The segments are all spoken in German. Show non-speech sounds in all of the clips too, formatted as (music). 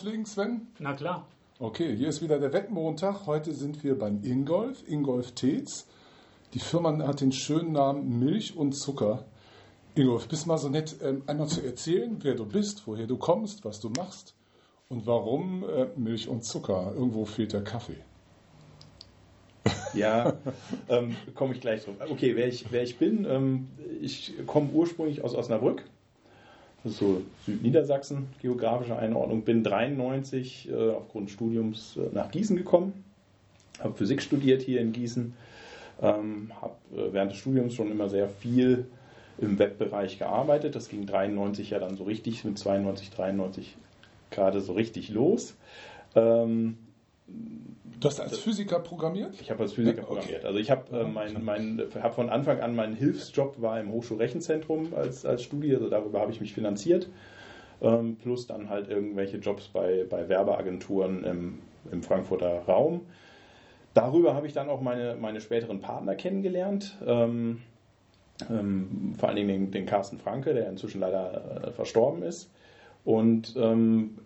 Loslegen, Sven? Na klar. Okay, hier ist wieder der Wettmontag. Heute sind wir beim Ingolf, Ingolf Teets. Die Firma hat den schönen Namen Milch und Zucker. Ingolf, bist mal so nett, ähm, einmal zu erzählen, wer du bist, woher du kommst, was du machst und warum äh, Milch und Zucker. Irgendwo fehlt der Kaffee. Ja, ähm, komme ich gleich drauf. Okay, wer ich, wer ich bin, ähm, ich komme ursprünglich aus Osnabrück, so Südniedersachsen, geografische Einordnung, bin 93 äh, aufgrund Studiums äh, nach Gießen gekommen, habe Physik studiert hier in Gießen, ähm, habe äh, während des Studiums schon immer sehr viel im Webbereich gearbeitet. Das ging 93 ja dann so richtig, mit 92, 93 gerade so richtig los. Ähm, Du hast als Physiker programmiert? Ich habe als Physiker Ja, okay. programmiert. Also ich habe äh, mein, mein, hab von Anfang an meinen Hilfsjob war im Hochschulrechenzentrum als, als Studie, also darüber habe ich mich finanziert. Ähm, plus dann halt irgendwelche Jobs bei, bei Werbeagenturen im, im Frankfurter Raum. Darüber habe ich dann auch meine, meine späteren Partner kennengelernt. Ähm, ähm, vor allen Dingen den, den Carsten Franke, der inzwischen leider äh, verstorben ist. Und ähm,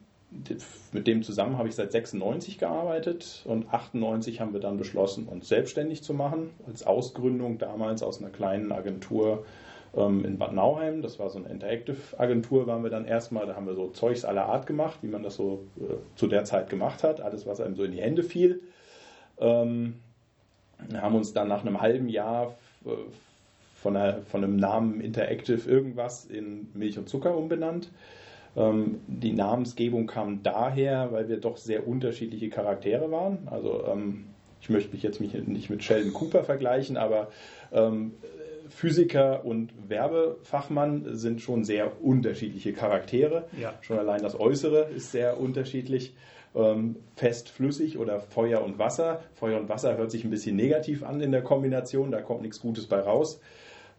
mit dem zusammen habe ich seit 96 gearbeitet und 98 haben wir dann beschlossen, uns selbstständig zu machen, als Ausgründung damals aus einer kleinen Agentur ähm, in Bad Nauheim. Das war so eine Interactive-Agentur, waren wir dann erstmal. Da haben wir so Zeugs aller Art gemacht, wie man das so äh, zu der Zeit gemacht hat. Alles, was einem so in die Hände fiel. Ähm, haben uns dann nach einem halben Jahr äh, von, einer, von einem Namen Interactive irgendwas in Milch und Zucker umbenannt. Ähm, die Namensgebung kam daher, weil wir doch sehr unterschiedliche Charaktere waren. Also ähm, ich möchte mich jetzt nicht mit Sheldon Cooper vergleichen, aber ähm, Physiker und Werbefachmann sind schon sehr unterschiedliche Charaktere. Ja. Schon allein das Äußere ist sehr unterschiedlich. Ähm, fest, flüssig oder Feuer und Wasser. Feuer und Wasser hört sich ein bisschen negativ an in der Kombination, da kommt nichts Gutes bei raus.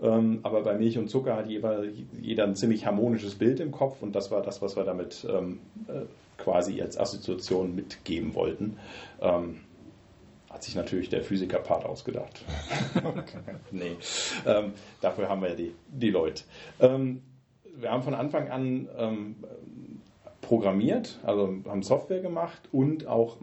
Ähm, aber bei Milch und Zucker hat jeder, jeder ein ziemlich harmonisches Bild im Kopf und das war das, was wir damit ähm, äh, quasi als Assoziation mitgeben wollten. Ähm, hat sich natürlich der Physiker-Part ausgedacht. (laughs) nee, ähm, dafür haben wir ja die, die Leute. Wir haben von Anfang an programmiert, also haben Software gemacht und auch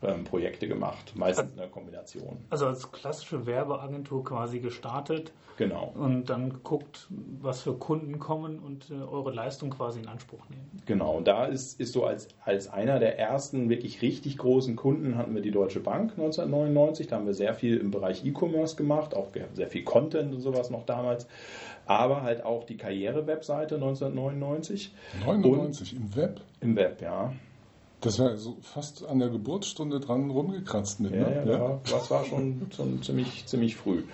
Marketingprojekte gemacht, meistens in der Kombination. Also als klassische Werbeagentur quasi gestartet Genau. und dann geguckt, was für Kunden kommen und äh, eure Leistung quasi in Anspruch nehmen. Genau, und da ist, ist so als, als einer der ersten wirklich richtig großen Kunden hatten wir die Deutsche Bank 1999. Da haben wir sehr viel im Bereich E-Commerce gemacht, auch sehr viel Content und sowas noch damals. Aber halt auch die Karriere-Webseite 1999 99 im Web. im Web, ja. Das war so fast an der Geburtsstunde dran rumgekratzt mit, Ja, ne? ja, ja. das war schon, schon ziemlich, ziemlich früh.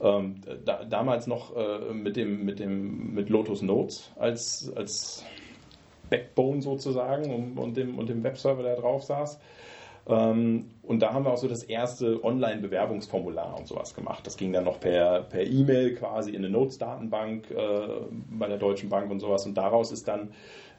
Ähm, da, damals noch äh, mit dem, mit dem, mit Lotus Notes als, als Backbone sozusagen und, und, dem, und dem Webserver, der drauf saß. Ähm, und da haben wir auch so das erste Online-Bewerbungsformular und sowas gemacht. Das ging dann noch per per E-Mail quasi in eine Notes-Datenbank äh, bei der Deutschen Bank und sowas. Und daraus ist dann,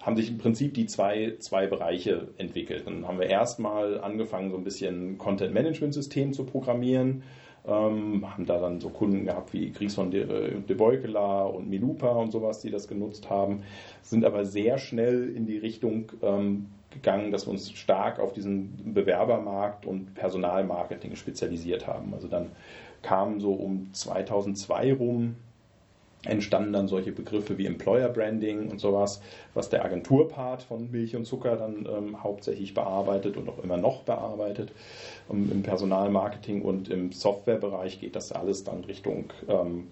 haben sich im Prinzip die zwei, zwei Bereiche entwickelt. Dann haben wir erstmal angefangen, so ein bisschen Content-Management-System zu programmieren. Ähm, haben da dann so Kunden gehabt wie Gries von de, de Beukela und Milupa und sowas, die das genutzt haben, sind aber sehr schnell in die Richtung ähm, gegangen, dass wir uns stark auf diesen Bewerbermarkt und Personalmarketing spezialisiert haben. Also dann kamen so um 2002 rum entstanden dann solche Begriffe wie Employer Branding und sowas, was der Agenturpart von Milch und Zucker dann ähm, hauptsächlich bearbeitet und auch immer noch bearbeitet. Ähm, Im Personalmarketing und im Softwarebereich geht das alles dann Richtung ähm,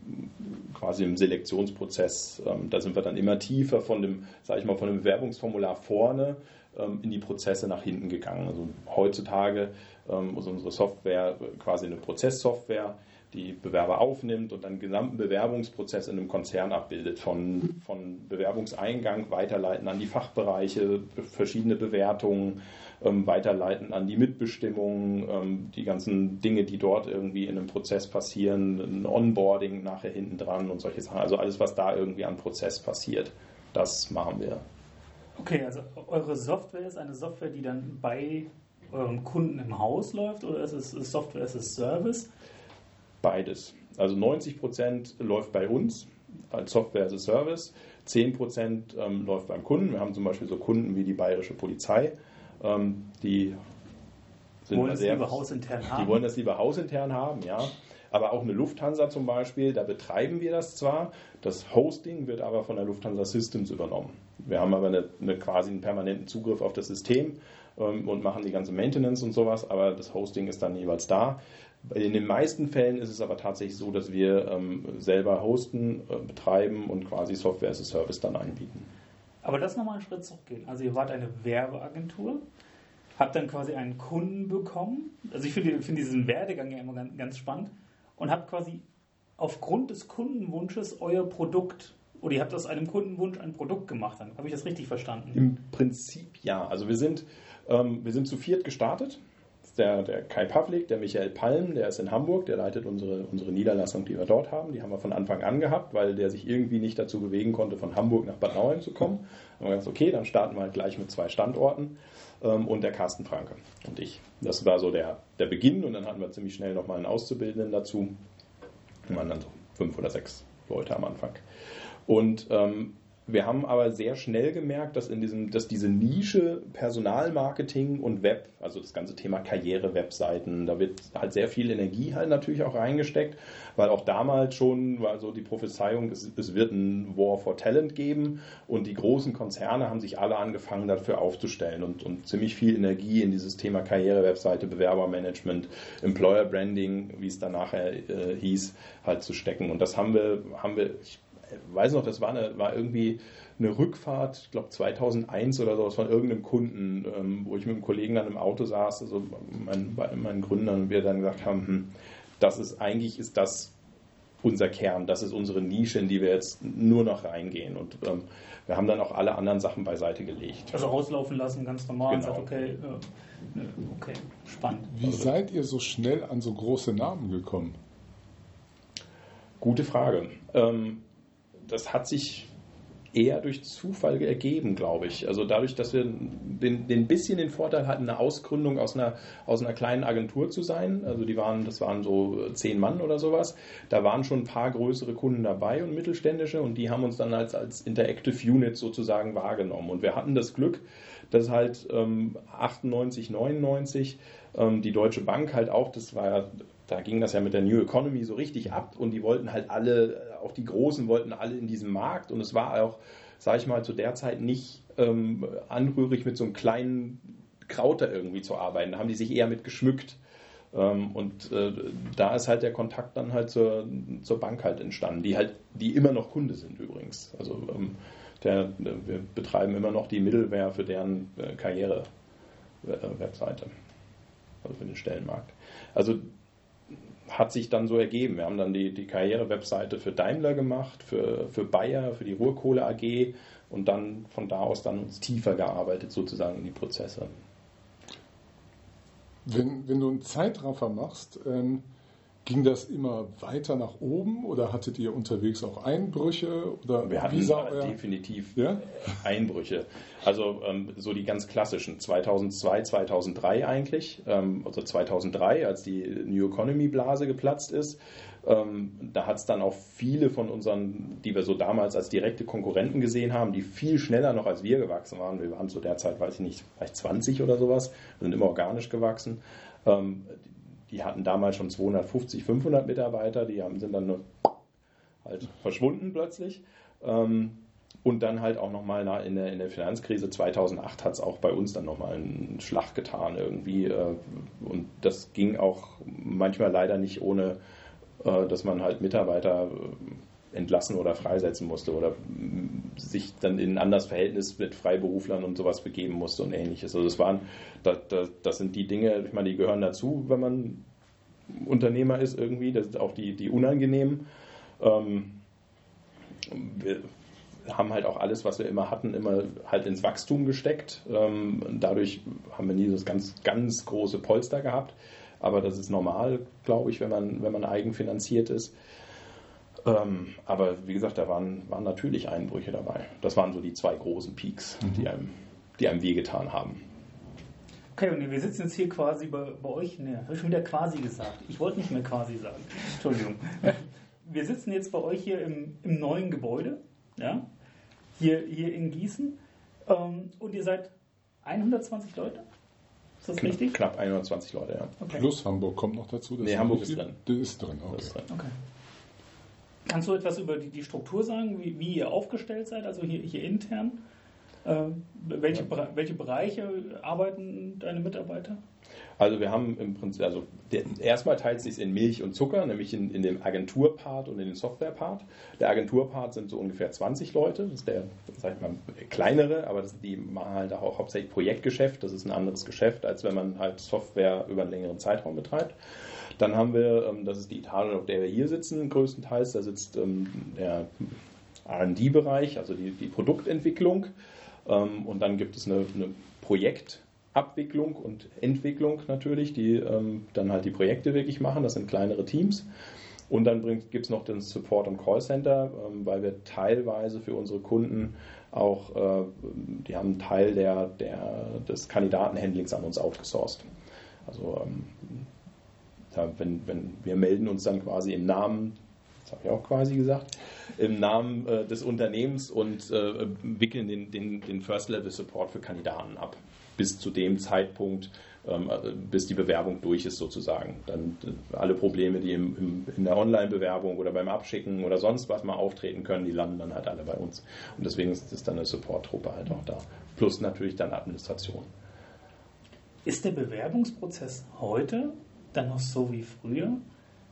quasi im Selektionsprozess. Ähm, da sind wir dann immer tiefer von dem, sage ich mal, von dem Bewerbungsformular vorne ähm, in die Prozesse nach hinten gegangen. Also heutzutage ähm, ist unsere Software quasi eine Prozesssoftware die Bewerber aufnimmt und den gesamten Bewerbungsprozess in einem Konzern abbildet, von, von Bewerbungseingang weiterleiten an die Fachbereiche, verschiedene Bewertungen, ähm, weiterleiten an die Mitbestimmung, ähm, die ganzen Dinge, die dort irgendwie in einem Prozess passieren, ein Onboarding nachher hinten dran und solche Sachen. Also alles, was da irgendwie an Prozess passiert, das machen wir. Okay, also eure Software ist eine Software, die dann bei euren Kunden im Haus läuft oder ist es Software as a Service? Beides. Also 90 Prozent läuft bei uns als Software as a Service. 10% ähm, läuft beim Kunden. Wir haben zum Beispiel so Kunden wie die Bayerische Polizei, ähm, die sind wollen das sehr, lieber hausintern haben. Die wollen das lieber hausintern haben, ja. Aber auch eine Lufthansa zum Beispiel, da betreiben wir das zwar, das Hosting wird aber von der Lufthansa Systems übernommen. Wir haben aber eine, eine quasi einen permanenten Zugriff auf das System ähm, und machen die ganze Maintenance und sowas, aber das Hosting ist dann jeweils da. In den meisten Fällen ist es aber tatsächlich so, dass wir ähm, selber hosten, äh, betreiben und quasi Software as a Service dann anbieten. Aber das nochmal einen Schritt zurückgehen. Also ihr wart eine Werbeagentur, habt dann quasi einen Kunden bekommen. Also ich finde find diesen Werdegang ja immer ganz, ganz spannend und habt quasi aufgrund des Kundenwunsches euer Produkt oder ihr habt aus einem Kundenwunsch ein Produkt gemacht. Habe ich das richtig verstanden? Im Prinzip ja. Also wir sind, ähm, wir sind zu viert gestartet. Der, der Kai Pavlik, der Michael Palm, der ist in Hamburg, der leitet unsere, unsere Niederlassung, die wir dort haben. Die haben wir von Anfang an gehabt, weil der sich irgendwie nicht dazu bewegen konnte, von Hamburg nach Bad Nauheim zu kommen. Da haben wir gesagt, okay, dann starten wir halt gleich mit zwei Standorten ähm, und der Carsten Franke und ich. Das war so der, der Beginn und dann hatten wir ziemlich schnell nochmal einen Auszubildenden dazu. Wir waren dann so fünf oder sechs Leute am Anfang. Und ähm, wir haben aber sehr schnell gemerkt, dass, in diesem, dass diese Nische Personalmarketing und Web, also das ganze Thema Karriere-Webseiten, da wird halt sehr viel Energie halt natürlich auch reingesteckt, weil auch damals schon war so die Prophezeiung, es, es wird ein War for Talent geben und die großen Konzerne haben sich alle angefangen dafür aufzustellen und, und ziemlich viel Energie in dieses Thema Karriere-Webseite, Bewerbermanagement, Employer Branding, wie es dann nachher äh, hieß, halt zu stecken. Und das haben wir, haben wir, ich weiß noch, das war, eine, war irgendwie eine Rückfahrt, ich glaube 2001 oder sowas von irgendeinem Kunden, ähm, wo ich mit einem Kollegen dann im Auto saß, also mein, meinen Gründern, und wir dann gesagt haben, hm, das ist eigentlich ist das unser Kern, das ist unsere Nische, in die wir jetzt nur noch reingehen. Und ähm, wir haben dann auch alle anderen Sachen beiseite gelegt. Also auslaufen lassen, ganz normal. Genau. Sagt, okay, äh, okay, spannend. Wie seid ihr so schnell an so große Namen gekommen? Gute Frage. Ähm, das hat sich eher durch Zufall ergeben, glaube ich. Also dadurch, dass wir den, den bisschen den Vorteil hatten, eine Ausgründung aus einer, aus einer kleinen Agentur zu sein. Also die waren, das waren so zehn Mann oder sowas. Da waren schon ein paar größere Kunden dabei und mittelständische und die haben uns dann als, als Interactive Unit sozusagen wahrgenommen. Und wir hatten das Glück, dass halt ähm, 98, 99 ähm, die Deutsche Bank halt auch, das war ja da ging das ja mit der New Economy so richtig ab und die wollten halt alle, auch die Großen wollten alle in diesem Markt und es war auch, sage ich mal, zu der Zeit nicht ähm, anrührig mit so einem kleinen Krauter irgendwie zu arbeiten. Da haben die sich eher mit geschmückt. Ähm, und äh, da ist halt der Kontakt dann halt zur, zur Bank halt entstanden, die halt, die immer noch Kunde sind übrigens. Also ähm, der, wir betreiben immer noch die Middleware für deren äh, Karriere-Webseite, also für den Stellenmarkt. Also hat sich dann so ergeben. Wir haben dann die, die Karriere-Webseite für Daimler gemacht, für, für Bayer, für die Ruhrkohle AG und dann von da aus dann uns tiefer gearbeitet sozusagen in die Prozesse. Wenn, wenn du einen Zeitraffer machst, ähm, Ging das immer weiter nach oben oder hattet ihr unterwegs auch Einbrüche? Oder Wir hatten definitiv ja? Einbrüche. Also ähm, so die ganz klassischen. 2002, 2003 eigentlich. Ähm, also 2003, als die New Economy Blase geplatzt ist. Ähm, da hat es dann auch viele von unseren, die wir so damals als direkte Konkurrenten gesehen haben, die viel schneller noch als wir gewachsen waren. Wir waren zu der Zeit, weiß ich nicht, vielleicht 20 oder sowas, sind immer organisch gewachsen. Die hatten damals schon 250, 500 Mitarbeiter, die haben, sind dann halt verschwunden plötzlich. Ähm, und dann halt auch nochmal in der, in der Finanzkrise 2008 hat es auch bei uns dann nochmal einen Schlag getan irgendwie. Äh, und das ging auch manchmal leider nicht ohne, äh, dass man halt Mitarbeiter äh, entlassen oder freisetzen musste oder sich dann in ein anderes Verhältnis mit Freiberuflern und sowas begeben musste und ähnliches. Also das waren, das, das, das sind die Dinge, ich meine, die gehören dazu, wenn man Unternehmer ist irgendwie, das sind auch die, die unangenehmen. Ähm, wir haben halt auch alles, was wir immer hatten, immer halt ins Wachstum gesteckt. Ähm, dadurch haben wir nie das ganz, ganz große Polster gehabt. Aber das ist normal, glaube ich, wenn man, wenn man eigenfinanziert ist. Ähm, aber wie gesagt, da waren, waren natürlich Einbrüche dabei. Das waren so die zwei großen Peaks, mhm. die, einem, die einem wehgetan haben. Okay, und wir sitzen jetzt hier quasi bei, bei euch. Ne, habe ich schon wieder quasi gesagt. Ich wollte nicht mehr quasi sagen. Entschuldigung. (laughs) Wir sitzen jetzt bei euch hier im, im neuen Gebäude. Ja? hier, hier in Gießen. Ähm, und ihr seid 120 Leute? Ist das Knapp, richtig? knapp 120 Leute, ja. Okay. Plus Hamburg kommt noch dazu. Das Nee, Hamburg ist drin. Das ist drin, okay. Das ist drin. Okay. Kannst du etwas über die, die Struktur sagen, wie, wie ihr aufgestellt seid, also hier, hier intern? Ähm, welche, Bere- welche Bereiche arbeiten deine Mitarbeiter? Also wir haben im Prinzip, also der, erstmal teilt sich in Milch und Zucker, nämlich in, in dem Agenturpart und in den Softwarepart. Der Agenturpart sind so ungefähr 20 Leute, das ist der, sag ich mal, kleinere, aber das, die machen halt auch hauptsächlich Projektgeschäft. Das ist ein anderes Geschäft, als wenn man halt Software über einen längeren Zeitraum betreibt. Dann haben wir, ähm, das ist die Etage, auf der wir hier sitzen, größtenteils, da sitzt ähm, der R&D-Bereich, also die, die Produktentwicklung. Ähm, Und dann gibt es eine, eine Projektabwicklung und Entwicklung natürlich, die ähm, dann halt die Projekte wirklich machen. Das sind kleinere Teams. Und dann gibt es noch den Support- und Callcenter, ähm, weil wir teilweise für unsere Kunden auch, äh, die haben einen Teil der, der, des Kandidatenhandlings an uns outgesourced. Also ähm, da, wenn, wenn wir melden uns dann quasi im Namen, das habe ich auch quasi gesagt, im Namen äh, des Unternehmens und äh, wickeln den, den, den First-Level-Support für Kandidaten ab. Bis zu dem Zeitpunkt, ähm, äh, bis die Bewerbung durch ist sozusagen. Dann äh, alle Probleme, die im, im, in der Online-Bewerbung oder beim Abschicken oder sonst was mal auftreten können, die landen dann halt alle bei uns. Und deswegen ist es dann eine Support-Truppe halt auch da. Plus natürlich dann Administration. Ist der Bewerbungsprozess heute dann noch so wie früher?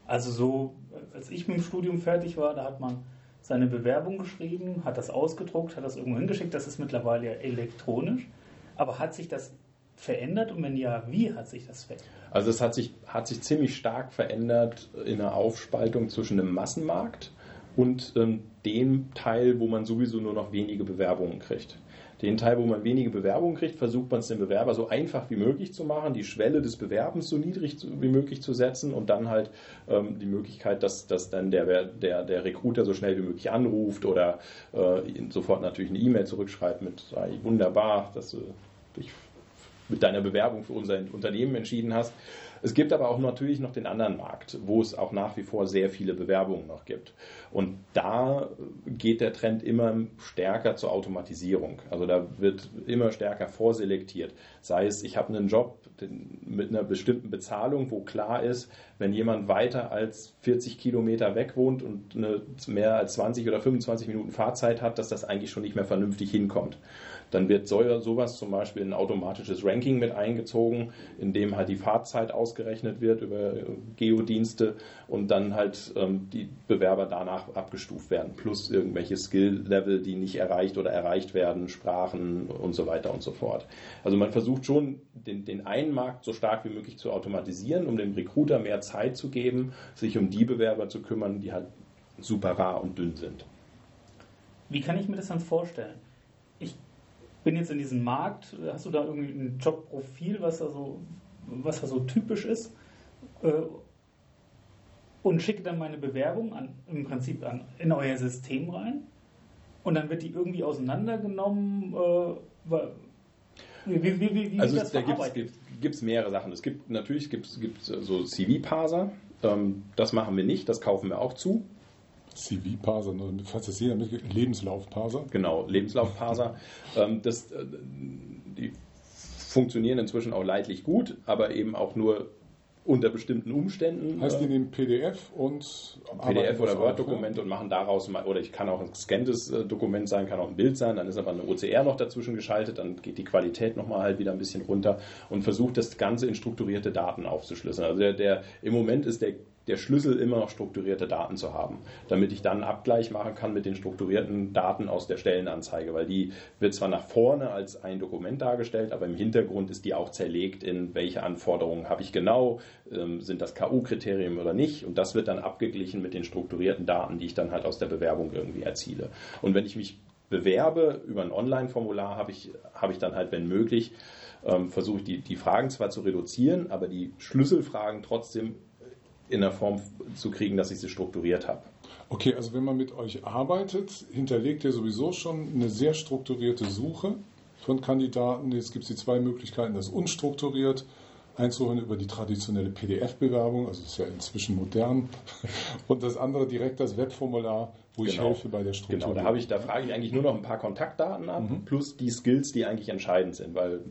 Also so, als ich mit dem Studium fertig war, da hat man seine Bewerbung geschrieben, hat das ausgedruckt, hat das irgendwo hingeschickt. Das ist mittlerweile ja elektronisch. Aber hat sich das verändert und wenn ja, wie hat sich das verändert? Also es hat sich, hat sich ziemlich stark verändert in der Aufspaltung zwischen dem Massenmarkt und ähm, dem Teil, wo man sowieso nur noch wenige Bewerbungen kriegt. Den Teil, wo man wenige Bewerbungen kriegt, versucht man es dem Bewerber so einfach wie möglich zu machen, die Schwelle des Bewerbens so niedrig wie möglich zu setzen und dann halt ähm, die Möglichkeit, dass, dass dann der, der, der Recruiter so schnell wie möglich anruft oder äh, sofort natürlich eine E-Mail zurückschreibt mit "Ah, wunderbar, dass du dich mit deiner Bewerbung für unser Unternehmen entschieden hast. Es gibt aber auch natürlich noch den anderen Markt, wo es auch nach wie vor sehr viele Bewerbungen noch gibt. Und da geht der Trend immer stärker zur Automatisierung. Also da wird immer stärker vorselektiert. Sei es, ich habe einen Job mit einer bestimmten Bezahlung, wo klar ist, wenn jemand weiter als 40 Kilometer weg wohnt und mehr als 20 oder 25 Minuten Fahrzeit hat, dass das eigentlich schon nicht mehr vernünftig hinkommt. Dann wird so, sowas zum Beispiel in ein automatisches Ranking mit eingezogen, in dem halt die Fahrzeit ausgerechnet wird über Geodienste und dann halt ähm, die Bewerber danach abgestuft werden, plus irgendwelche Skill-Level, die nicht erreicht oder erreicht werden, Sprachen und so weiter und so fort. Also man versucht schon, den, den einen Markt so stark wie möglich zu automatisieren, um dem Recruiter mehr Zeit zu geben, sich um die Bewerber zu kümmern, die halt super rar und dünn sind. Wie kann ich mir das dann vorstellen? Bin jetzt in diesem Markt, hast du da irgendwie ein Jobprofil, was da so, was da so typisch ist? Äh, Und schicke dann meine Bewerbung an, im Prinzip an, in euer System rein. Und dann wird die irgendwie auseinandergenommen. Äh, wie, wie, wie, wie, Also es, da gibt es mehrere Sachen. Es gibt natürlich gibt's, gibt's so CV-Parser. Ähm, das machen wir nicht, das kaufen wir auch zu. CV-Parser, nur falls das jeder mitkriegt, Lebenslauf-Parser. Genau, Lebenslaufparser. (laughs) ähm, das, äh, die funktionieren inzwischen auch leidlich gut, aber eben auch nur unter bestimmten Umständen. Heißt, die äh, nehmen PDF und PDF oder Word-Dokument und machen daraus mal, oder ich kann auch ein gescanntes äh, Dokument sein, kann auch ein Bild sein, dann ist aber eine OCR noch dazwischen geschaltet, dann geht die Qualität nochmal halt wieder ein bisschen runter und versucht das Ganze in strukturierte Daten aufzuschlüsseln. Also der, der im Moment ist der der Schlüssel immer noch strukturierte Daten zu haben, damit ich dann einen Abgleich machen kann mit den strukturierten Daten aus der Stellenanzeige, weil die wird zwar nach vorne als ein Dokument dargestellt, aber im Hintergrund ist die auch zerlegt in welche Anforderungen habe ich genau, ähm, sind das KU-Kriterien oder nicht und das wird dann abgeglichen mit den strukturierten Daten, die ich dann halt aus der Bewerbung irgendwie erziele. Und wenn ich mich bewerbe über ein Online-Formular, habe ich, habe ich dann halt, wenn möglich, ähm, versuche ich die, die Fragen zwar zu reduzieren, aber die Schlüsselfragen trotzdem in der Form zu kriegen, dass ich sie strukturiert habe. Okay, also wenn man mit euch arbeitet, hinterlegt ihr sowieso schon eine sehr strukturierte Suche von Kandidaten. Jetzt gibt es die zwei Möglichkeiten, das unstrukturiert einzuholen über die traditionelle PDF-Bewerbung, also ist ja inzwischen modern. (laughs) Und das andere direkt das Webformular, wo ich Genau. helfe bei der Struktur. Genau, da, habe ich, da frage ich eigentlich nur noch ein paar Kontaktdaten ab, Mhm. plus die Skills, die eigentlich entscheidend sind. Weil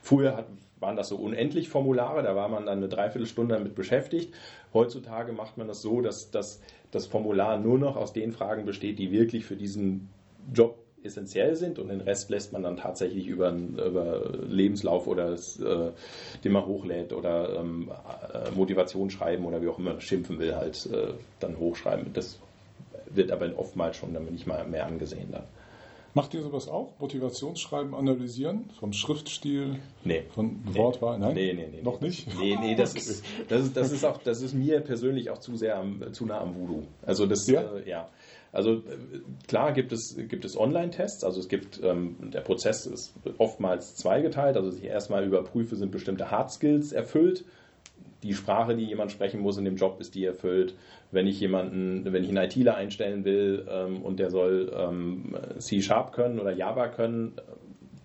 früher hat, waren das so unendlich Formulare, da war man dann eine Dreiviertelstunde damit beschäftigt. Heutzutage macht man das so, dass, dass das Formular nur noch aus den Fragen besteht, die wirklich für diesen Job essentiell sind und den Rest lässt man dann tatsächlich über, über Lebenslauf oder äh, den man hochlädt oder ähm, äh, Motivation schreiben oder wie auch immer schimpfen will, halt äh, dann hochschreiben. Das wird aber oftmals schon dann nicht mal mehr angesehen dann. Macht ihr sowas auch? Motivationsschreiben analysieren? Vom Schriftstil? Nee. Von Wortwahl? Nein? Nee, nee, nee. Noch nicht? Nee, nee, das, (laughs) Okay. ist, das, ist, das, ist auch, das ist mir persönlich auch zu sehr am, zu nah am Voodoo. Also das, Ja? Äh, ja. Also äh, klar gibt es, gibt es Online-Tests, also es gibt, ähm, der Prozess ist oftmals zweigeteilt, also ich erstmal überprüfe, sind bestimmte Hard Skills erfüllt, die Sprache, die jemand sprechen muss in dem Job, ist die erfüllt. Wenn ich jemanden, wenn ich einen ITler einstellen will ähm, und der soll ähm, C-Sharp können oder Java können,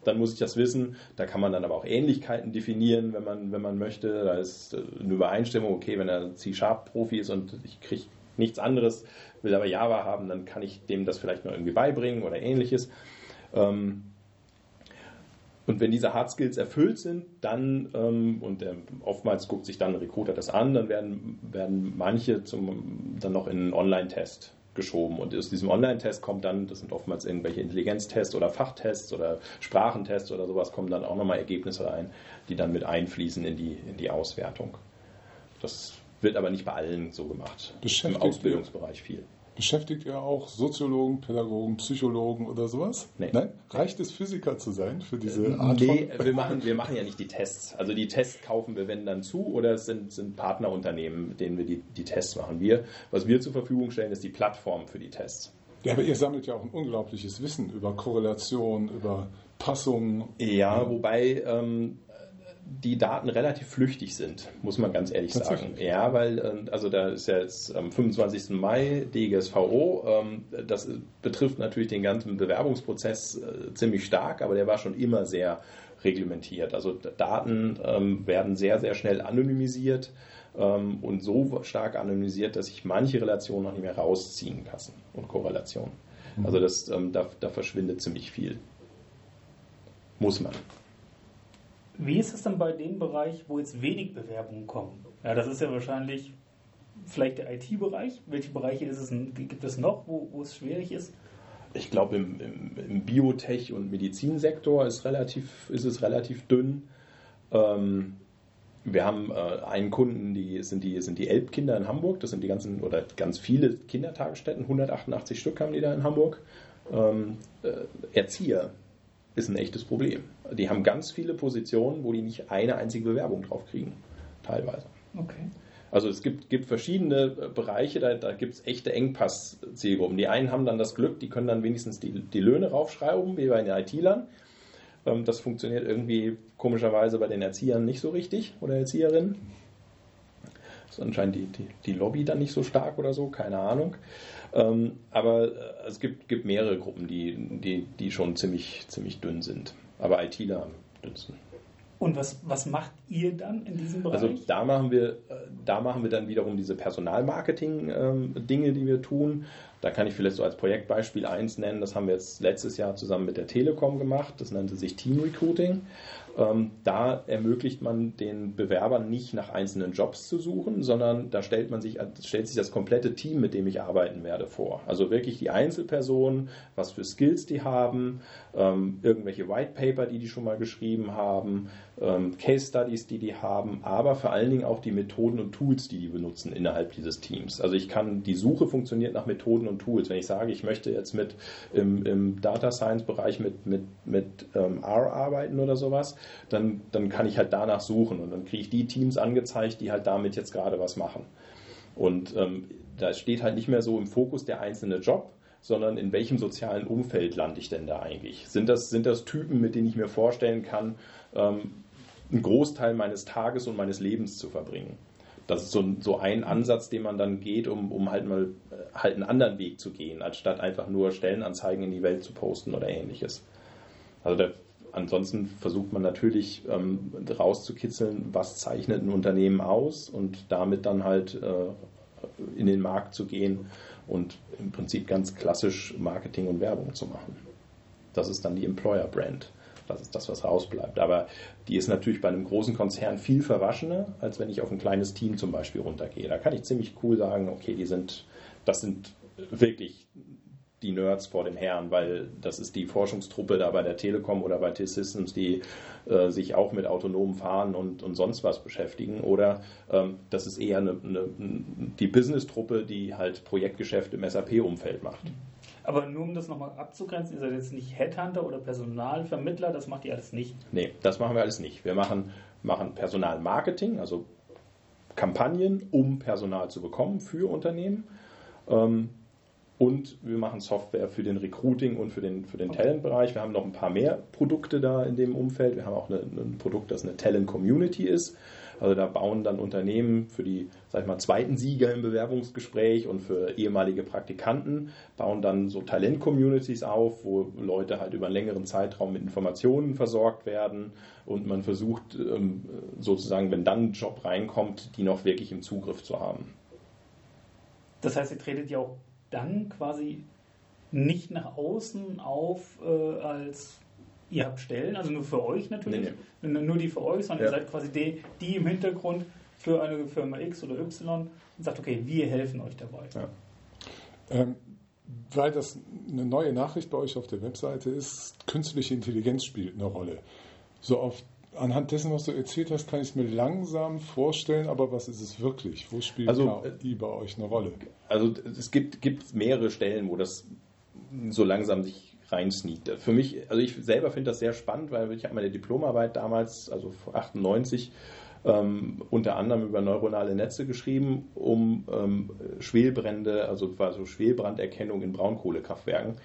dann muss ich das wissen. Da kann man dann aber auch Ähnlichkeiten definieren, wenn man, wenn man möchte. Da ist äh, eine Übereinstimmung, okay, wenn er C-Sharp-Profi ist und ich kriege nichts anderes, will aber Java haben, dann kann ich dem das vielleicht noch irgendwie beibringen oder ähnliches. Ähm, und wenn diese Hard Skills erfüllt sind, dann, ähm, und äh, oftmals guckt sich dann ein Recruiter das an, dann werden, werden manche zum, dann noch in einen Online-Test geschoben. Und aus diesem Online-Test kommt dann, das sind oftmals irgendwelche Intelligenztests oder Fachtests oder Sprachentests oder sowas, kommen dann auch nochmal Ergebnisse rein, die dann mit einfließen in die, in die Auswertung. Das wird aber nicht bei allen so gemacht. Im Ausbildungsbereich viel. Beschäftigt ihr auch Soziologen, Pädagogen, Psychologen oder sowas? Nee. Nein? Reicht es, Physiker zu sein für diese Art Nee, von... wir machen, wir machen ja nicht die Tests. Also die Tests kaufen wir, wenn dann zu, oder es sind, sind Partnerunternehmen, mit denen wir die, die Tests machen. Wir, was wir zur Verfügung stellen, ist die Plattform für die Tests. Ja, aber ihr sammelt ja auch ein unglaubliches Wissen über Korrelation, über Passungen. Ja, wobei ähm, die Daten relativ flüchtig sind, muss man ganz ehrlich sagen. Ja, weil, ähm, also da ist ja jetzt am 25. Mai DGSVO, ähm, das betrifft natürlich den ganzen Bewerbungsprozess äh, ziemlich stark, aber der war schon immer sehr reglementiert. Also Daten ähm, werden sehr, sehr schnell anonymisiert und so stark anonymisiert, dass sich manche Relationen noch nicht mehr rausziehen lassen und Korrelationen. Also das, da, da verschwindet ziemlich viel. Muss man. Wie ist es dann bei dem Bereich, wo jetzt wenig Bewerbungen kommen? Ja, das ist ja wahrscheinlich vielleicht der IT-Bereich. Welche Bereiche es, denn- gibt es noch, wo, wo es schwierig ist? Ich glaube, im, im, im Biotech- und Medizinsektor ist, relativ, ist es relativ dünn. Ähm, wir haben äh, einen Kunden, die sind, die sind die Elbkinder in Hamburg. Das sind die ganzen oder ganz viele Kindertagesstätten. 188 Stück haben die da in Hamburg. Ähm, äh, Erzieher ist ein echtes Problem. Die haben ganz viele Positionen, wo die nicht eine einzige Bewerbung drauf kriegen. Teilweise. Okay. Also es gibt, gibt verschiedene äh, Bereiche, da, da gibt es echte Engpass-Zielgruppen. Die einen haben dann das Glück, die können dann wenigstens die, die Löhne raufschreiben, wie bei den IT-Lern. Ähm, das funktioniert irgendwie komischerweise bei den Erziehern nicht so richtig oder Erzieherinnen. Ist anscheinend die, die, die Lobby dann nicht so stark oder so, keine Ahnung. Ähm, aber äh, es gibt, gibt mehrere Gruppen, die, die, die schon ziemlich, ziemlich dünn sind. Aber ITler am dünnsten. Und was, was macht ihr dann in diesem Bereich? Also da machen wir, äh, da machen wir dann wiederum diese Personalmarketing-Dinge, die wir tun. Da kann ich vielleicht so als Projektbeispiel eins nennen. Das haben wir jetzt letztes Jahr zusammen mit der Telekom gemacht. Das nannte sich Team Recruiting. Ähm, da ermöglicht man den Bewerbern nicht nach einzelnen Jobs zu suchen, sondern da stellt man sich, stellt sich das komplette Team, mit dem ich arbeiten werde, vor. Also wirklich die Einzelpersonen, was für Skills die haben, ähm, irgendwelche White Paper, die die schon mal geschrieben haben, ähm, Case Studies, die die haben, aber vor allen Dingen auch die Methoden und Tools, die die benutzen innerhalb dieses Teams. Also ich kann, die Suche funktioniert nach Methoden und Tools. Wenn ich sage, ich möchte jetzt mit im, im Data Science Bereich mit, mit, mit ähm, R arbeiten oder sowas, dann, dann kann ich halt danach suchen und dann kriege ich die Teams angezeigt, die halt damit jetzt gerade was machen. Und ähm, da steht halt nicht mehr so im Fokus der einzelne Job, sondern in welchem sozialen Umfeld lande ich denn da eigentlich? Sind das, sind das Typen, mit denen ich mir vorstellen kann, ähm, einen Großteil meines Tages und meines Lebens zu verbringen? Das ist so ein, so ein Ansatz, den man dann geht, um, um halt mal äh, halt einen anderen Weg zu gehen, anstatt einfach nur Stellenanzeigen in die Welt zu posten oder ähnliches. Also da ansonsten versucht man natürlich ähm, rauszukitzeln, was zeichnet ein Unternehmen aus und damit dann halt äh, in den Markt zu gehen und im Prinzip ganz klassisch Marketing und Werbung zu machen. Das ist dann die Employer Brand. Das ist das, was rausbleibt. Aber die ist natürlich bei einem großen Konzern viel verwaschener, als wenn ich auf ein kleines Team zum Beispiel runtergehe. Da kann ich ziemlich cool sagen, okay, die sind, das sind wirklich die Nerds vor dem Herrn, weil das ist die Forschungstruppe da bei der Telekom oder bei T-Systems, die äh, sich auch mit autonomem Fahren und, und sonst was beschäftigen. Oder ähm, das ist eher eine, eine, die Business-Truppe, die halt Projektgeschäft im SAP-Umfeld macht. Aber nur um das nochmal abzugrenzen, ihr seid jetzt nicht Headhunter oder Personalvermittler, das macht ihr alles nicht? Nee, das machen wir alles nicht. Wir machen, machen Personalmarketing, also Kampagnen, um Personal zu bekommen für Unternehmen. Ähm, und wir machen Software für den Recruiting und für den, für den okay. Talent-Bereich. Wir haben noch ein paar mehr Produkte da in dem Umfeld. Wir haben auch eine, ein Produkt, das eine Talent-Community ist. Also da bauen dann Unternehmen für die, sag ich mal, zweiten Sieger im Bewerbungsgespräch und für ehemalige Praktikanten, bauen dann so Talent-Communities auf, wo Leute halt über einen längeren Zeitraum mit Informationen versorgt werden und man versucht ähm, sozusagen, wenn dann ein Job reinkommt, die noch wirklich im Zugriff zu haben. Das heißt, ihr tretet ja auch dann quasi nicht nach außen auf äh, als ihr habt Stellen, also nur für euch natürlich, nee, nee. nur die für euch, sondern ja. ihr seid quasi die, die im Hintergrund für eine Firma X oder Y und sagt, okay, wir helfen euch dabei. Ja. Ähm, weil das eine neue Nachricht bei euch auf der Webseite ist, künstliche Intelligenz spielt eine Rolle. So auf, anhand dessen, was du erzählt hast, kann ich es mir langsam vorstellen, aber was ist es wirklich? Wo spielt also, die bei euch eine Rolle? Also es gibt, gibt mehrere Stellen, wo das so langsam sich reinsneakt. Für mich, also ich selber finde das sehr spannend, weil ich habe meine Diplomarbeit damals, also 98, ähm, unter anderem über neuronale Netze geschrieben, um ähm, Schwelbrände, also war so Schwelbranderkennung in Braunkohlekraftwerken.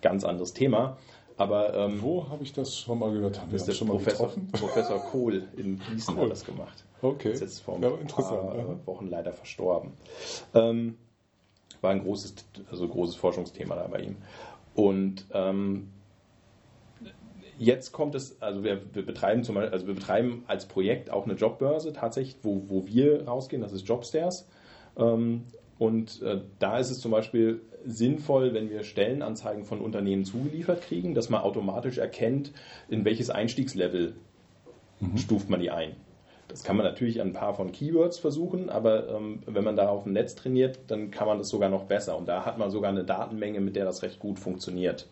Ganz anderes Thema. Aber ähm, wo habe ich das schon mal gehört? Haben wir das schon Professor, (laughs) Professor Kohl in Gießen cool. hat das gemacht. Okay. Ist jetzt vor ein ja, paar ja. Wochen leider verstorben. Ähm, war ein großes, also großes Forschungsthema da bei ihm. Und ähm, jetzt kommt es, also wir, wir, betreiben zum Beispiel, also wir betreiben als Projekt auch eine Jobbörse tatsächlich, wo, wo wir rausgehen, das ist Jobstairs. Ähm, und äh, da ist es zum Beispiel sinnvoll, wenn wir Stellenanzeigen von Unternehmen zugeliefert kriegen, dass man automatisch erkennt, in welches Einstiegslevel mhm. stuft man die ein. Das kann man natürlich an ein paar von Keywords versuchen, aber ähm, wenn man da auf dem Netz trainiert, dann kann man das sogar noch besser. Und da hat man sogar eine Datenmenge, mit der das recht gut funktioniert.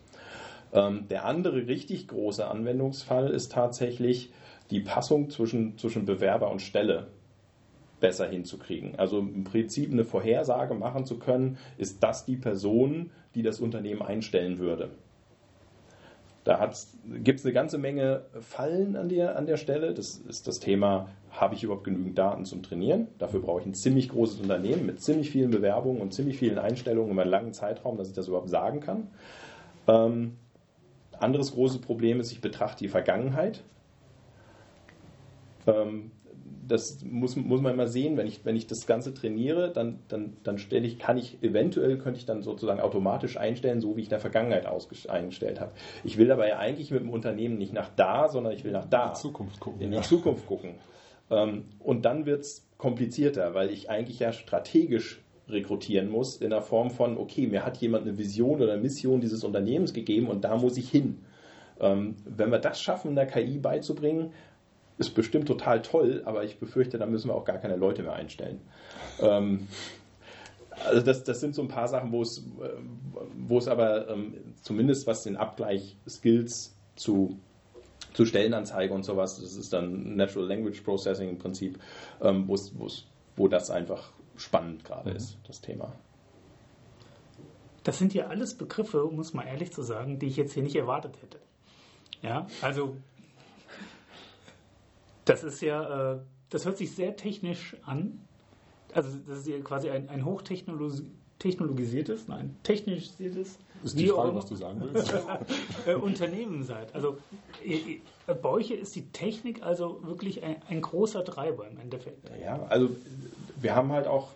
Ähm, der andere richtig große Anwendungsfall ist tatsächlich die Passung zwischen, zwischen Bewerber und Stelle besser hinzukriegen. Also im Prinzip eine Vorhersage machen zu können, ist das die Person, die das Unternehmen einstellen würde. Da gibt es eine ganze Menge Fallen an der, an der Stelle. Das ist das Thema, habe ich überhaupt genügend Daten zum Trainieren? Dafür brauche ich ein ziemlich großes Unternehmen mit ziemlich vielen Bewerbungen und ziemlich vielen Einstellungen über einen langen Zeitraum, dass ich das überhaupt sagen kann. Ähm, anderes großes Problem ist, ich betrachte die Vergangenheit. Ähm, das muss, muss man immer sehen, wenn ich, wenn ich das Ganze trainiere, dann, dann, dann stelle ich, kann ich eventuell, könnte ich dann sozusagen automatisch einstellen, so wie ich in der Vergangenheit eingestellt habe. Ich will aber ja eigentlich mit dem Unternehmen nicht nach da, sondern ich will nach da. In die Zukunft gucken. In die ja. Zukunft gucken. Ähm, und dann wird es komplizierter, weil ich eigentlich ja strategisch rekrutieren muss in der Form von, okay, mir hat jemand eine Vision oder eine Mission dieses Unternehmens gegeben und da muss ich hin. Ähm, wenn wir das schaffen, in der KI beizubringen, ist bestimmt total toll, aber ich befürchte, da müssen wir auch gar keine Leute mehr einstellen. Ähm, also das, das sind so ein paar Sachen, wo es, wo es aber ähm, zumindest was den Abgleich Skills zu, zu Stellenanzeige und sowas, das ist dann Natural Language Processing im Prinzip, ähm, wo das einfach spannend gerade mhm. ist, das Thema. Das sind ja alles Begriffe, muss man ehrlich zu sagen, die ich jetzt hier nicht erwartet hätte. Ja, also das ist ja, äh, das hört sich sehr technisch an. Also das ist ja quasi ein, ein hochtechnologisiertes, nein, technisiertes, ist die Frage, was du sagen willst. (laughs) Äh, Unternehmen seid. Also bei euch ist die Technik also wirklich ein, ein, großer Treiber im Endeffekt. Ja, also wir haben halt auch,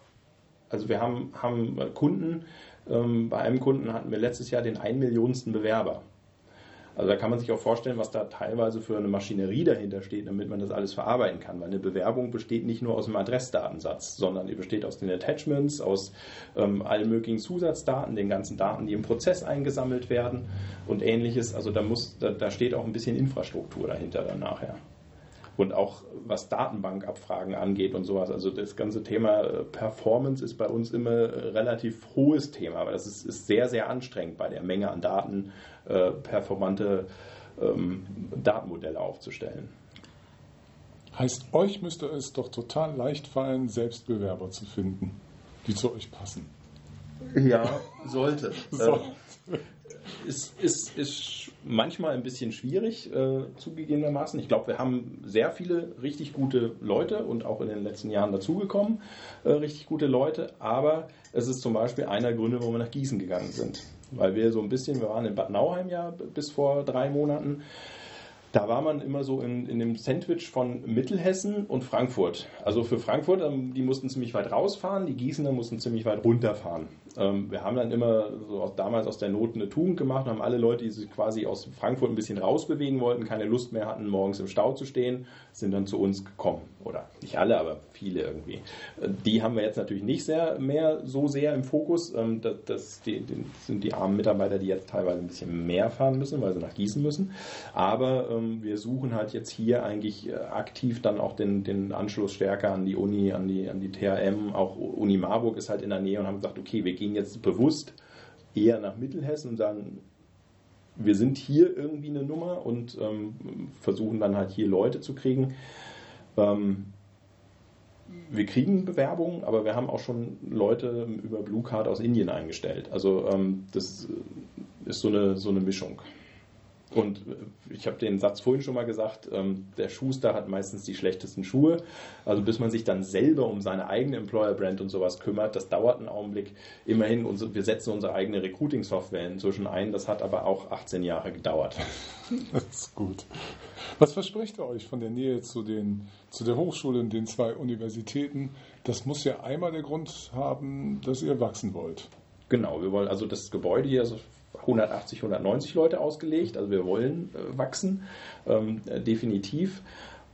also wir haben, haben Kunden, ähm, bei einem Kunden hatten wir letztes Jahr den ein Millionsten Bewerber. Also da kann man sich auch vorstellen, was da teilweise für eine Maschinerie dahinter steht, damit man das alles verarbeiten kann. Weil eine Bewerbung besteht nicht nur aus dem Adressdatensatz, sondern die besteht aus den Attachments, aus ähm, allen möglichen Zusatzdaten, den ganzen Daten, die im Prozess eingesammelt werden und ähnliches. Also da, muss, da, da steht auch ein bisschen Infrastruktur dahinter dann nachher und auch was Datenbankabfragen angeht und sowas. Also das ganze Thema äh, Performance ist bei uns immer relativ hohes Thema, weil das ist, ist sehr, sehr anstrengend bei der Menge an Daten äh, performante ähm, Datenmodelle aufzustellen. Heißt, euch müsste es doch total leicht fallen, Selbstbewerber zu finden, die zu euch passen. Ja, sollte. (laughs) so. Ist, ist, ist manchmal ein bisschen schwierig, äh, zugegebenermaßen. Ich glaube, wir haben sehr viele richtig gute Leute und auch in den letzten Jahren dazugekommen, äh, richtig gute Leute. Aber es ist zum Beispiel einer der Gründe, warum wir nach Gießen gegangen sind. Weil wir so ein bisschen, wir waren in Bad Nauheim ja bis vor drei Monaten. Da war man immer so in, in dem Sandwich von Mittelhessen und Frankfurt. Also für Frankfurt, ähm, die mussten ziemlich weit rausfahren, die Gießener mussten ziemlich weit runterfahren. Ähm, wir haben dann immer so aus, damals aus der Not eine Tugend gemacht und haben alle Leute, die sich quasi aus Frankfurt ein bisschen rausbewegen wollten, keine Lust mehr hatten, morgens im Stau zu stehen, sind dann zu uns gekommen. Oder nicht alle, aber viele irgendwie. Äh, die haben wir jetzt natürlich nicht sehr mehr so sehr im Fokus. Ähm, das, das die, die sind die armen Mitarbeiter, die jetzt teilweise ein bisschen mehr fahren müssen, weil sie nach Gießen müssen. Aber ähm, wir suchen halt jetzt hier eigentlich äh, aktiv dann auch den, den Anschluss stärker an die Uni, an die, an die THM. Auch Uni Marburg ist halt in der Nähe und haben gesagt, okay, wir gehen jetzt bewusst eher nach Mittelhessen und sagen, wir sind hier irgendwie eine Nummer und ähm, versuchen dann halt hier Leute zu kriegen. Ähm, wir kriegen Bewerbungen, aber wir haben auch schon Leute über Blue Card aus Indien eingestellt. Also ähm, das ist so eine, so eine Mischung. Und äh, ich habe den Satz vorhin schon mal gesagt, ähm, der Schuster hat meistens die schlechtesten Schuhe. Also bis man sich dann selber um seine eigene Employer-Brand und sowas kümmert, das dauert einen Augenblick. Immerhin, wir setzen unsere eigene Recruiting-Software inzwischen ein. Das hat aber auch 18 Jahre gedauert. (laughs) Das ist gut. Was verspricht ihr euch von der Nähe zu, den, zu der Hochschule und den zwei Universitäten? Das muss ja einmal der Grund haben, dass ihr wachsen wollt. Genau, wir wollen also das Gebäude hier, also 180, 190 Leute ausgelegt. Also wir wollen äh, wachsen, ähm, definitiv.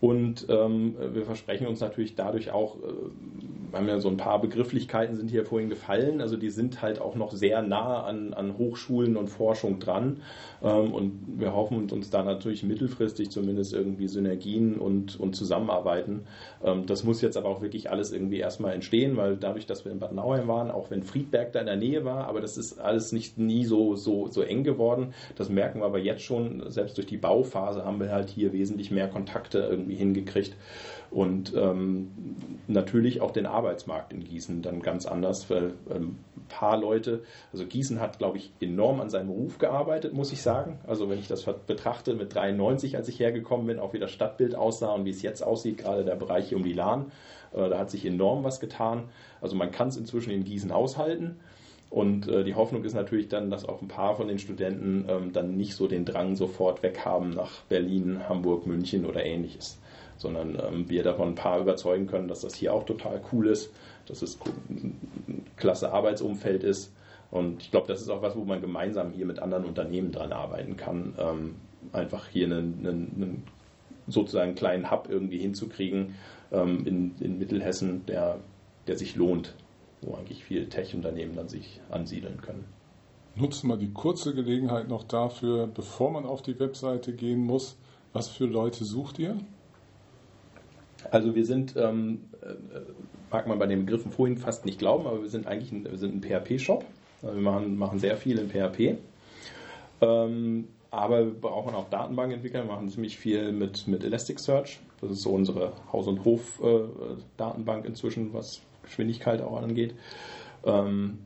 Und ähm, wir versprechen uns natürlich dadurch auch, äh, haben ja so ein paar Begrifflichkeiten sind hier vorhin gefallen, also die sind halt auch noch sehr nah an, an Hochschulen und Forschung dran. Ähm, und wir hoffen uns da natürlich mittelfristig zumindest irgendwie Synergien und, und Zusammenarbeiten. Ähm, das muss jetzt aber auch wirklich alles irgendwie erstmal entstehen, weil dadurch, dass wir in Bad Nauheim waren, auch wenn Friedberg da in der Nähe war, aber das ist alles nicht nie so, so, so eng geworden. Das merken wir aber jetzt schon, selbst durch die Bauphase haben wir halt hier wesentlich mehr Kontakte irgendwie irgendwie hingekriegt. Und ähm, natürlich auch den Arbeitsmarkt in Gießen dann ganz anders, weil ähm, ein paar Leute, also Gießen hat, glaube ich, enorm an seinem Ruf gearbeitet, muss ich sagen. Also wenn ich das betrachte mit 93, als ich hergekommen bin, auch wie das Stadtbild aussah und wie es jetzt aussieht, gerade der Bereich um die Lahn, äh, da hat sich enorm was getan. Also man kann es inzwischen in Gießen aushalten. Und äh, die Hoffnung ist natürlich dann, dass auch ein paar von den Studenten ähm, dann nicht so den Drang sofort weghaben nach Berlin, Hamburg, München oder ähnliches, sondern ähm, wir davon ein paar überzeugen können, dass das hier auch total cool ist, dass es ein klasse Arbeitsumfeld ist. Und ich glaube, das ist auch was, wo man gemeinsam hier mit anderen Unternehmen dran arbeiten kann, ähm, einfach hier einen, einen, einen sozusagen kleinen Hub irgendwie hinzukriegen ähm, in, in Mittelhessen, der, der sich lohnt wo eigentlich viele Tech-Unternehmen dann sich ansiedeln können. Nutzen wir die kurze Gelegenheit noch dafür, bevor man auf die Webseite gehen muss, was für Leute sucht ihr? Also wir sind, ähm, äh, mag man bei den Begriffen vorhin fast nicht glauben, aber wir sind eigentlich ein, wir sind ein PHP-Shop. Also wir machen, machen sehr viel in PHP. Ähm, aber wir brauchen auch Datenbankentwickler, wir machen ziemlich viel mit, mit Elasticsearch. Das ist so unsere Haus- und Hof-Datenbank äh, inzwischen, was Geschwindigkeit auch angeht. Ähm,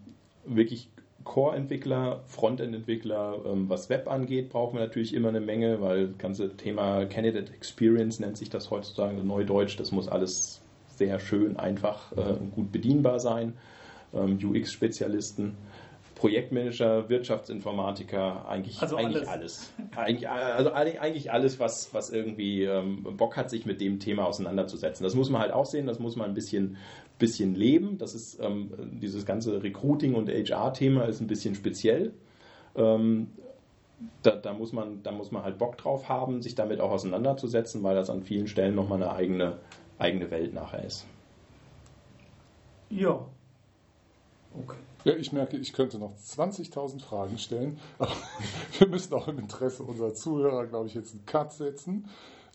wirklich Core-Entwickler, Frontend-Entwickler, ähm, was Web angeht, brauchen wir natürlich immer eine Menge, weil das ganze Thema Candidate Experience nennt sich das heutzutage Neudeutsch. Das muss alles sehr schön, einfach äh, gut bedienbar sein. Ähm, UX-Spezialisten. Projektmanager, Wirtschaftsinformatiker, eigentlich, also eigentlich alles. alles. Eigentlich, also eigentlich alles, was, was irgendwie ähm, Bock hat, sich mit dem Thema auseinanderzusetzen. Das muss man halt auch sehen, das muss man ein bisschen, bisschen leben. Das ist ähm, dieses ganze Recruiting und HR-Thema ist ein bisschen speziell. Ähm, da, da, muss man, da muss man halt Bock drauf haben, sich damit auch auseinanderzusetzen, weil das an vielen Stellen nochmal eine eigene, eigene Welt nachher ist. Ja. Okay. Ja, ich merke, ich könnte noch 20.000 Fragen stellen, aber (laughs) wir müssen auch im Interesse unserer Zuhörer, glaube ich, jetzt einen Cut setzen.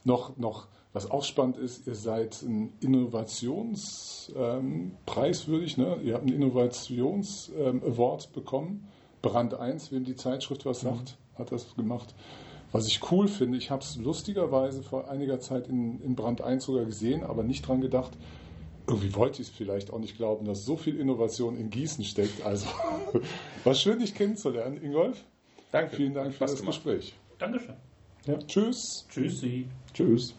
Noch, noch was auch spannend ist, ihr seid ein Innovationspreiswürdig, ähm, ne? ihr habt einen Innovations-Award ähm, bekommen. Brand 1, wem die Zeitschrift was sagt, mhm. hat das gemacht. Was ich cool finde, ich habe es lustigerweise vor einiger Zeit in, in Brand 1 sogar gesehen, aber nicht dran gedacht, irgendwie wollte ich es vielleicht auch nicht glauben, dass so viel Innovation in Gießen steckt. Also, (laughs) war schön, dich kennenzulernen, Ingolf. Danke. Vielen Dank für das gemacht. Gespräch. Dankeschön. Ja. Tschüss. Tschüssi. Tschüss.